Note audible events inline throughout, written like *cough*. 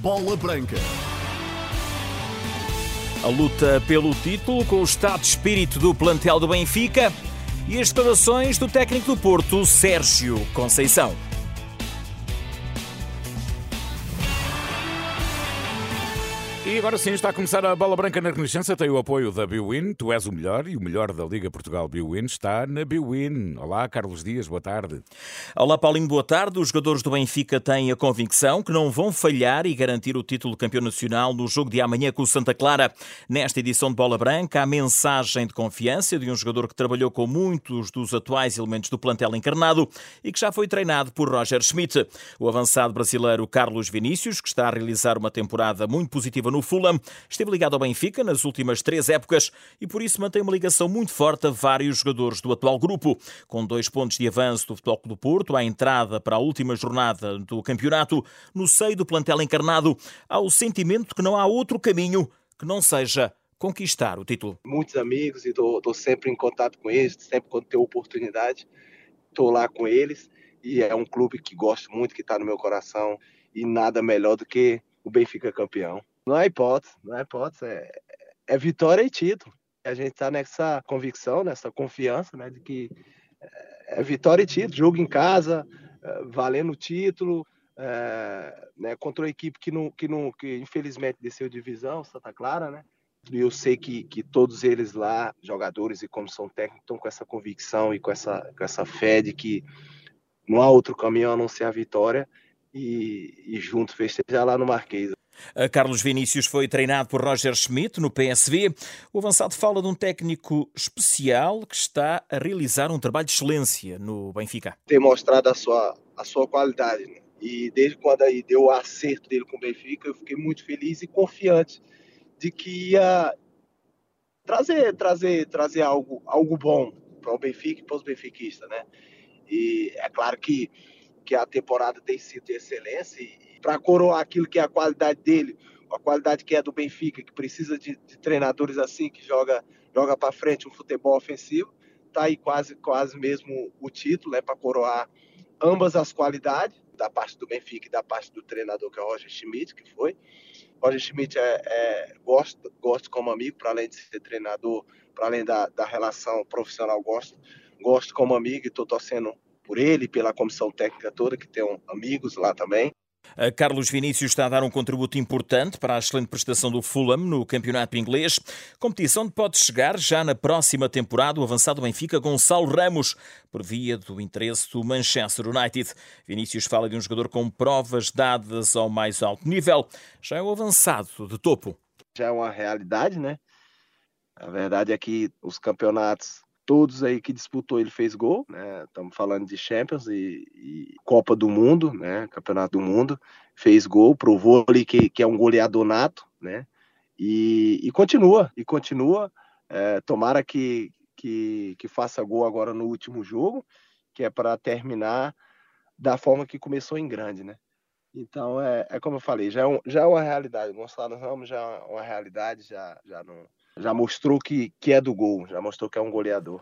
Bola Branca. A luta pelo título com o estado de espírito do plantel do Benfica e as declarações do técnico do Porto, Sérgio Conceição. E agora sim está a começar a bola branca na Renascença. Tem o apoio da Biwin. Tu és o melhor e o melhor da Liga Portugal Biwin está na Biwin. Olá, Carlos Dias, boa tarde. Olá, Paulinho, boa tarde. Os jogadores do Benfica têm a convicção que não vão falhar e garantir o título de campeão nacional no jogo de amanhã com o Santa Clara. Nesta edição de Bola Branca, a mensagem de confiança de um jogador que trabalhou com muitos dos atuais elementos do plantel encarnado e que já foi treinado por Roger Schmidt. O avançado brasileiro Carlos Vinícius, que está a realizar uma temporada muito positiva no Fulham, esteve ligado ao Benfica nas últimas três épocas e por isso mantém uma ligação muito forte a vários jogadores do atual grupo. Com dois pontos de avanço do Futebol Clube do Porto, à entrada para a última jornada do campeonato, no seio do plantel encarnado, há o sentimento que não há outro caminho que não seja conquistar o título. Muitos amigos e estou sempre em contato com eles, sempre quando tenho oportunidade, estou lá com eles e é um clube que gosto muito, que está no meu coração e nada melhor do que o Benfica campeão. Não é hipótese, não é hipótese, é, é vitória e título. A gente está nessa convicção, nessa confiança, né, de que é, é vitória e título, jogo em casa, é, valendo o título, é, né, contra uma equipe que, não, que, não, que infelizmente desceu divisão, Santa Clara, né? E eu sei que, que todos eles lá, jogadores e comissão técnica, estão com essa convicção e com essa, com essa fé de que não há outro caminho a não ser a vitória e, e juntos festejar lá no Marquês. Carlos Vinícius foi treinado por Roger Schmidt no PSV. O avançado fala de um técnico especial que está a realizar um trabalho de excelência no Benfica. Tem mostrado a sua, a sua qualidade. Né? E desde quando aí deu o acerto dele com o Benfica, eu fiquei muito feliz e confiante de que ia trazer, trazer, trazer algo, algo bom para o Benfica e para os benfiquistas, né? E é claro que, que a temporada tem sido de excelência e, para coroar aquilo que é a qualidade dele, a qualidade que é do Benfica, que precisa de, de treinadores assim, que joga, joga para frente um futebol ofensivo. Tá aí quase, quase mesmo o título, é para coroar ambas as qualidades, da parte do Benfica e da parte do treinador, que é o Roger Schmidt, que foi. Roger Schmidt é, é, gosto, gosto como amigo, para além de ser treinador, para além da, da relação profissional, gosto, gosto como amigo e estou torcendo por ele, pela comissão técnica toda, que tem amigos lá também. Carlos Vinícius está a dar um contributo importante para a excelente prestação do Fulham no campeonato inglês, competição onde pode chegar já na próxima temporada o avançado Benfica Gonçalo Ramos, por via do interesse do Manchester United. Vinícius fala de um jogador com provas dadas ao mais alto nível, já é o avançado de topo. Já é uma realidade, né? A verdade é que os campeonatos todos aí que disputou ele fez gol, né? Estamos falando de Champions e, e, Copa do Mundo, né? Campeonato do Mundo, fez gol, provou ali que, que é um goleador nato, né? E, e continua, e continua. É, tomara que, que, que faça gol agora no último jogo, que é para terminar da forma que começou em grande, né? Então é, é como eu falei, já é, um, já é uma realidade. Gonçalo Ramos já é uma realidade, já, já não já mostrou que, que é do gol, já mostrou que é um goleador.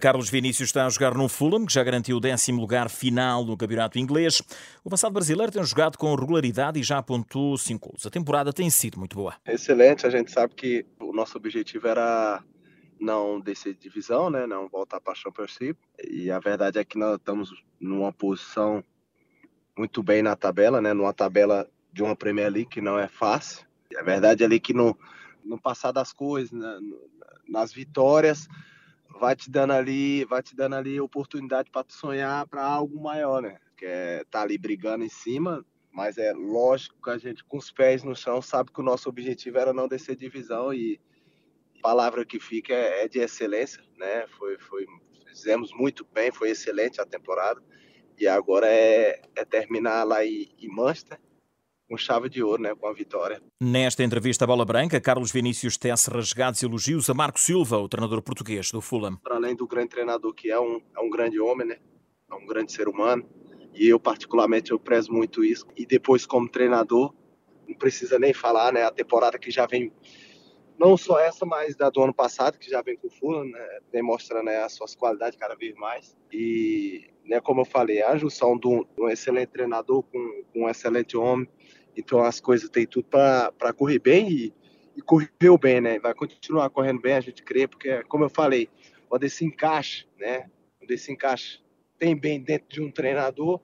Carlos Vinícius está a jogar no Fulham, que já garantiu o décimo lugar final no campeonato inglês. O avançado brasileiro tem jogado com regularidade e já apontou cinco gols. A temporada tem sido muito boa. Excelente, a gente sabe que o nosso objetivo era não descer de divisão, né, não voltar para a Championship. E a verdade é que nós estamos numa posição muito bem na tabela, né, numa tabela de uma Premier League que não é fácil. E a verdade é ali que no no passar das coisas, né, nas vitórias, vai te dando ali, vai te dando ali oportunidade para sonhar para algo maior, né? Que é tá ali brigando em cima, mas é lógico que a gente com os pés no chão sabe que o nosso objetivo era não descer divisão e palavra que fica é, é de excelência, né? Foi, foi fizemos muito bem, foi excelente a temporada e agora é, é terminar lá em, em Manchester com chave de ouro, né, com a vitória. Nesta entrevista à Bola Branca, Carlos Vinícius tece rasgados elogios a Marco Silva, o treinador português do Fulham. Para além do grande treinador que é, um, é um grande homem, né, é um grande ser humano, e eu particularmente eu prezo muito isso. E depois como treinador, não precisa nem falar, né, a temporada que já vem não só essa, mas da do ano passado, que já vem com o Fulham, né, demonstrando né, as suas qualidades cada vez mais. E, né, como eu falei, a junção de um, de um excelente treinador com, com um excelente homem, Então as coisas têm tudo para correr bem e, e correu bem, né? Vai continuar correndo bem, a gente crê, porque, como eu falei, quando esse encaixe, né? Quando esse encaixe tem bem dentro de um treinador,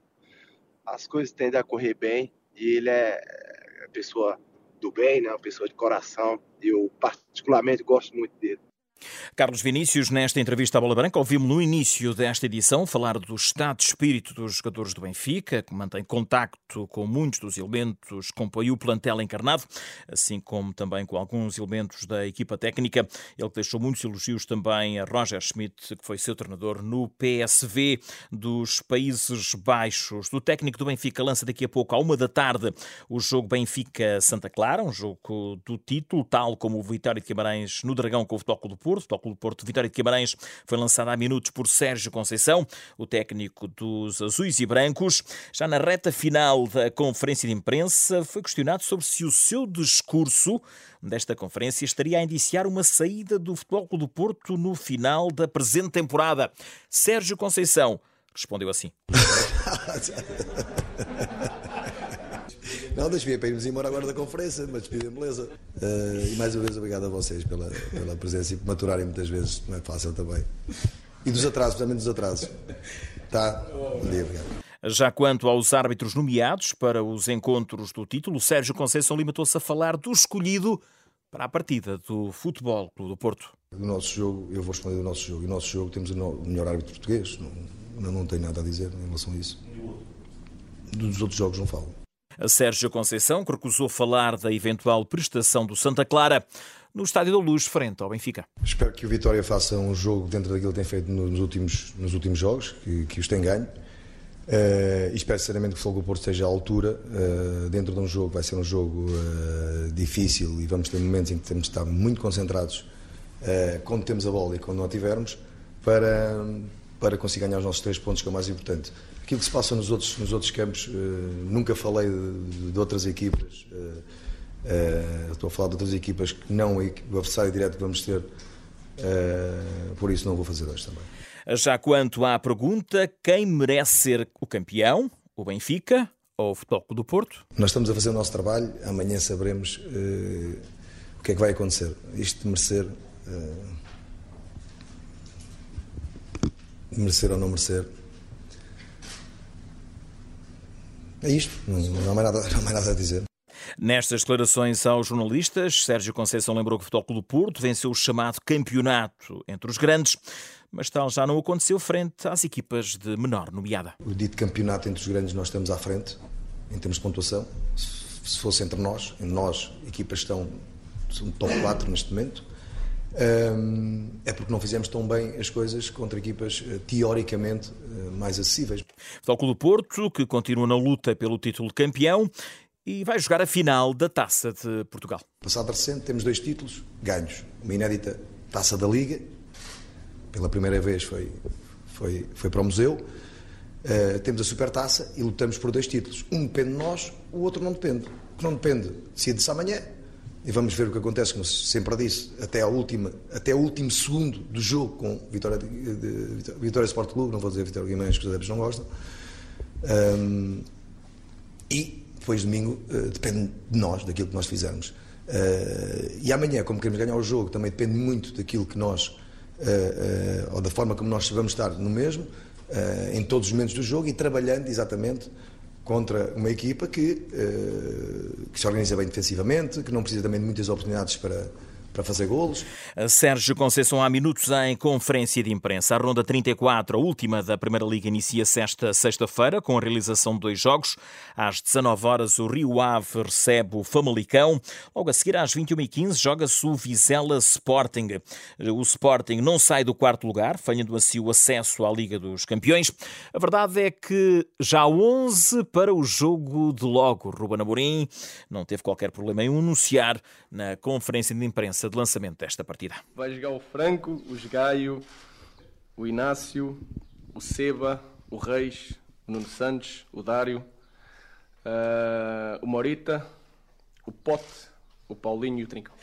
as coisas tendem a correr bem e ele é, é pessoa do bem, né? Uma pessoa de coração. Eu particularmente gosto muito dele. Carlos Vinícius, nesta entrevista à Bola Branca, ouvimos no início desta edição falar do estado de espírito dos jogadores do Benfica, que mantém contacto com muitos dos elementos que compõem o plantel encarnado, assim como também com alguns elementos da equipa técnica. Ele deixou muitos elogios também a Roger Schmidt, que foi seu treinador no PSV dos Países Baixos. Do técnico do Benfica lança daqui a pouco, à uma da tarde, o jogo Benfica-Santa Clara, um jogo do título, tal como o Vitória de Guimarães no Dragão com o Futebol do Porto. Porto. O Clube Porto Vitória de Guimarães foi lançado há minutos por Sérgio Conceição, o técnico dos azuis e brancos. Já na reta final da conferência de imprensa, foi questionado sobre se o seu discurso desta conferência estaria a indiciar uma saída do Futebol Clube do Porto no final da presente temporada. Sérgio Conceição respondeu assim. *laughs* Não, deixe-me para irmos embora agora da conferência, mas despedem, beleza. Uh, e mais uma vez, obrigado a vocês pela, pela presença e por maturarem muitas vezes, não é fácil também. E dos atrasos, também dos atrasos. Tá? Bom dia, obrigado. Já quanto aos árbitros nomeados para os encontros do título, Sérgio Conceição limitou-se a falar do escolhido para a partida do Futebol Clube do Porto. O nosso jogo, eu vou responder do nosso jogo. E o nosso jogo temos o melhor árbitro português. Não, não tenho nada a dizer em relação a isso. Dos outros jogos não falo. Sérgio Conceição, que recusou falar da eventual prestação do Santa Clara no Estádio da Luz, frente ao Benfica. Espero que o Vitória faça um jogo dentro daquilo que tem feito nos últimos, nos últimos jogos, que, que os tem ganho. Uh, espero sinceramente que o Fogo Porto esteja à altura. Uh, dentro de um jogo, vai ser um jogo uh, difícil e vamos ter momentos em que temos de estar muito concentrados quando temos a bola e quando não a tivermos, para, para conseguir ganhar os nossos três pontos, que é o mais importante. Aquilo que se passa nos outros, nos outros campos, uh, nunca falei de, de outras equipas. Uh, uh, estou a falar de outras equipas que não o adversário direto que vamos ter, por isso não vou fazer hoje também. Já quanto à pergunta, quem merece ser o campeão? O Benfica ou o Futebol do Porto? Nós estamos a fazer o nosso trabalho, amanhã saberemos o que é que vai acontecer. Isto de merecer. merecer ou não merecer É isto, não, há mais nada, *laughs* não há mais nada a dizer. Nestas declarações aos jornalistas, Sérgio Conceição lembrou que o Futebol Clube do Porto venceu o chamado campeonato entre os grandes, mas tal já não aconteceu frente às equipas de menor nomeada. O dito campeonato entre os grandes nós estamos à frente, em termos de pontuação. Se fosse entre nós, nós, equipas estão são top 4 neste momento, é porque não fizemos tão bem as coisas contra equipas eh, teoricamente eh, mais acessíveis. Futebol Clube do Porto, que continua na luta pelo título de campeão e vai jogar a final da Taça de Portugal. Passado recente, temos dois títulos ganhos. Uma inédita Taça da Liga, pela primeira vez foi, foi, foi para o museu. Uh, temos a Supertaça e lutamos por dois títulos. Um depende de nós, o outro não depende. O que não depende decide-se amanhã e vamos ver o que acontece, como sempre disse, até, a última, até o último segundo do jogo com Vitória, de, de, Vitória Sport Clube, não vou dizer Vitória Guimarães, que os adeptos não gostam. Um, e depois domingo uh, depende de nós, daquilo que nós fizermos. Uh, e amanhã, como queremos ganhar o jogo, também depende muito daquilo que nós, uh, ou da forma como nós vamos estar no mesmo, em todos os momentos do jogo e trabalhando exatamente contra uma equipa que, uh, que se organiza bem defensivamente, que não precisa também de muitas oportunidades para, para fazer golos. Sérgio Conceição há minutos em conferência de imprensa. A ronda 34, a última da Primeira Liga, inicia-se esta sexta-feira com a realização de dois jogos. Às 19 horas o Rio Ave recebe o Famalicão. Logo a seguir, às 21h15, joga-se o Vizela Sporting. O Sporting não sai do quarto lugar, falhando assim o acesso à Liga dos Campeões. A verdade é que já há 11 para o jogo de logo. Ruben Amorim não teve qualquer problema em anunciar na conferência de imprensa de lançamento desta partida. Vai jogar o Franco, o Gaio, o Inácio, o Seba, o Reis, o Nuno Santos, o Dário, uh, o Morita, o Pote, o Paulinho e o Trincão.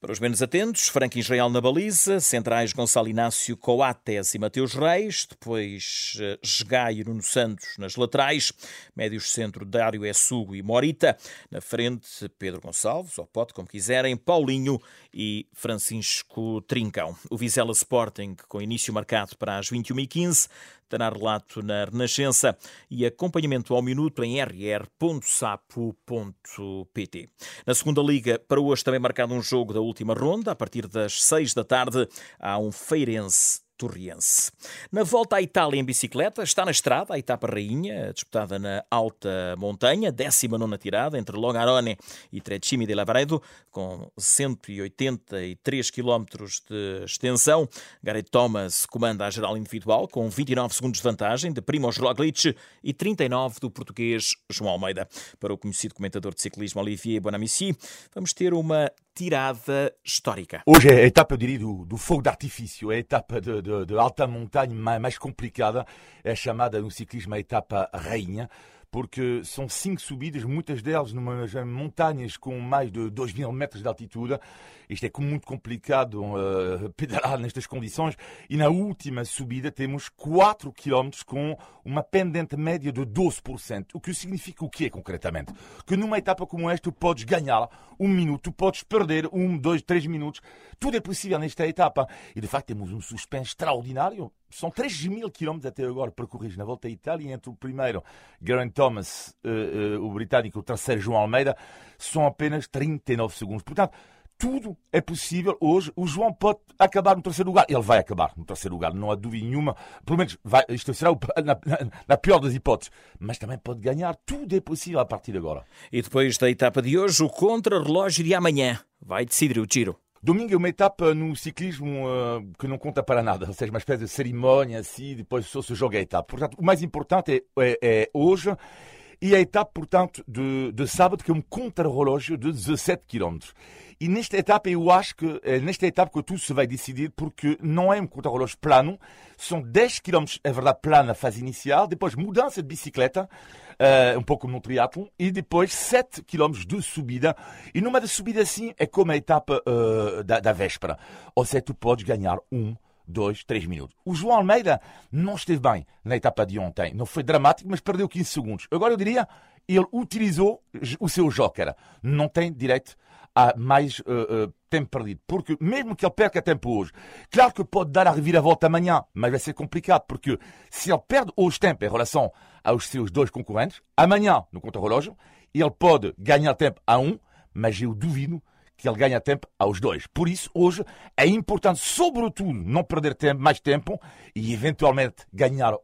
Para os menos atentos, Franco Israel na baliza, centrais Gonçalo Inácio Coates e Mateus Reis, depois Gegai e Nuno Santos nas laterais, médios centro Dário Essugo e Morita, na frente Pedro Gonçalves, ou Pote, como quiserem, Paulinho e Francisco Trincão. O Vizela Sporting, com início marcado para as 21h15, terá relato na Renascença e acompanhamento ao minuto em rr.sapo.pt. Na segunda liga, para hoje também marcado um jogo da última ronda, a partir das 6 da tarde, há um Feirense Torriense. Na volta à Itália em bicicleta, está na estrada a etapa rainha, disputada na alta montanha, 19 tirada, entre Longarone e Trecimi de Lavaredo, com 183 km de extensão. Gareth Thomas comanda a geral individual, com 29 segundos de vantagem de Primoz Roglic e 39 do português João Almeida. Para o conhecido comentador de ciclismo Olivier Bonamici, vamos ter uma tirada histórica. Hoje é a etapa, eu diria, do, do fogo de artifício, é a etapa de, de, de alta montanha mais, mais, complicada, é chamada no ciclismo a etapa rainha, porque são cinco subidas, muitas delas numas montanhas com mais de 2 mil metros de altitude. Isto é muito complicado uh, pedalar nestas condições. E na última subida temos 4 km com uma pendente média de 12%. O que significa o quê, concretamente? Que numa etapa como esta, tu podes ganhar um minuto, tu podes perder um, dois, três minutos. Tudo é possível nesta etapa. E de facto temos um suspense extraordinário. São 3 mil quilómetros até agora percorridos na volta à Itália. Entre o primeiro, Geraint Thomas, uh, uh, o britânico, o terceiro, João Almeida, são apenas 39 segundos. Portanto, tudo é possível hoje. O João pode acabar no terceiro lugar. Ele vai acabar no terceiro lugar, não há dúvida nenhuma. Pelo menos vai, isto será *laughs* na, na, na, pior das hipóteses. Mas também pode ganhar. Tudo é possível a partir de agora. E depois da etapa de hoje, o contra-relógio de amanhã vai decidir o tiro. Domingo é uma etapa no ciclismo uh, que não conta para nada, ou seja, uma espécie de cerimónia assim, depois só se joga a etapa. Portanto, o mais importante é, é, é hoje e a etapa, portanto, de, de sábado, que é um contra-relógio de 17 km. E nesta etapa, eu acho que é nesta etapa que tudo se vai decidir, porque não é um contra-relógio plano, são 10 km, é verdade, plana na fase inicial, depois mudança de bicicleta, uh, um pouco como no triatlon, e depois 7 km de subida. E numa de subida assim é como a etapa uh, da, da véspera. Ou seja, tu podes ganhar um, dois, três minutos. O João Almeida não esteve bem na etapa de ontem. Não foi dramático, mas perdeu 15 segundos. Agora eu diria, ele utilizou o seu joker. Não tem direito a mais uh, uh, tempo perdido. Porque mesmo que ele perca tempo hoje, claro que pode dar a reviravolta amanhã, mas vai ser complicado, porque se ele perde hoje tempo em relação aos seus dois concorrentes, amanhã, no contra-relógio, ele pode ganhar tempo a um, mas eu duvido que ele ganhe tempo aos dois. Por isso, hoje é importante, sobretudo, não perder tempo, mais tempo e eventualmente ganhar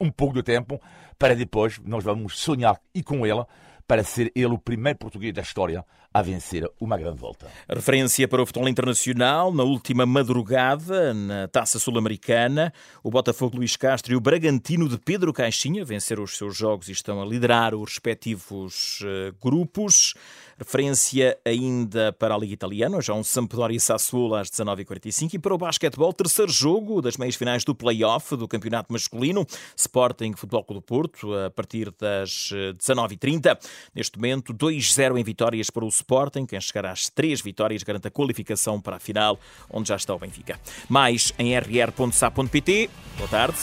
um pouco de tempo para depois nós vamos sonhar e com ele para ser ele o primeiro português da história a vencer uma grande volta. A referência para o futebol internacional, na última madrugada, na Taça Sul-Americana, o Botafogo Luís Castro e o Bragantino de Pedro Caixinha venceram os seus jogos e estão a liderar os respectivos uh, grupos. Referência ainda para a Liga Italiana, já um Sampdoria e Sassuolo às 19h45 e para o basquetebol, terceiro jogo das meias finais do play-off do campeonato masculino, Sporting Futebol Clube do Porto, a partir das 19h30. Eh, Neste momento, 2-0 em vitórias para o Sporting, quem chegar às três vitórias garante a qualificação para a final, onde já está o Benfica. Mais em rr.sa.pt. Boa tarde.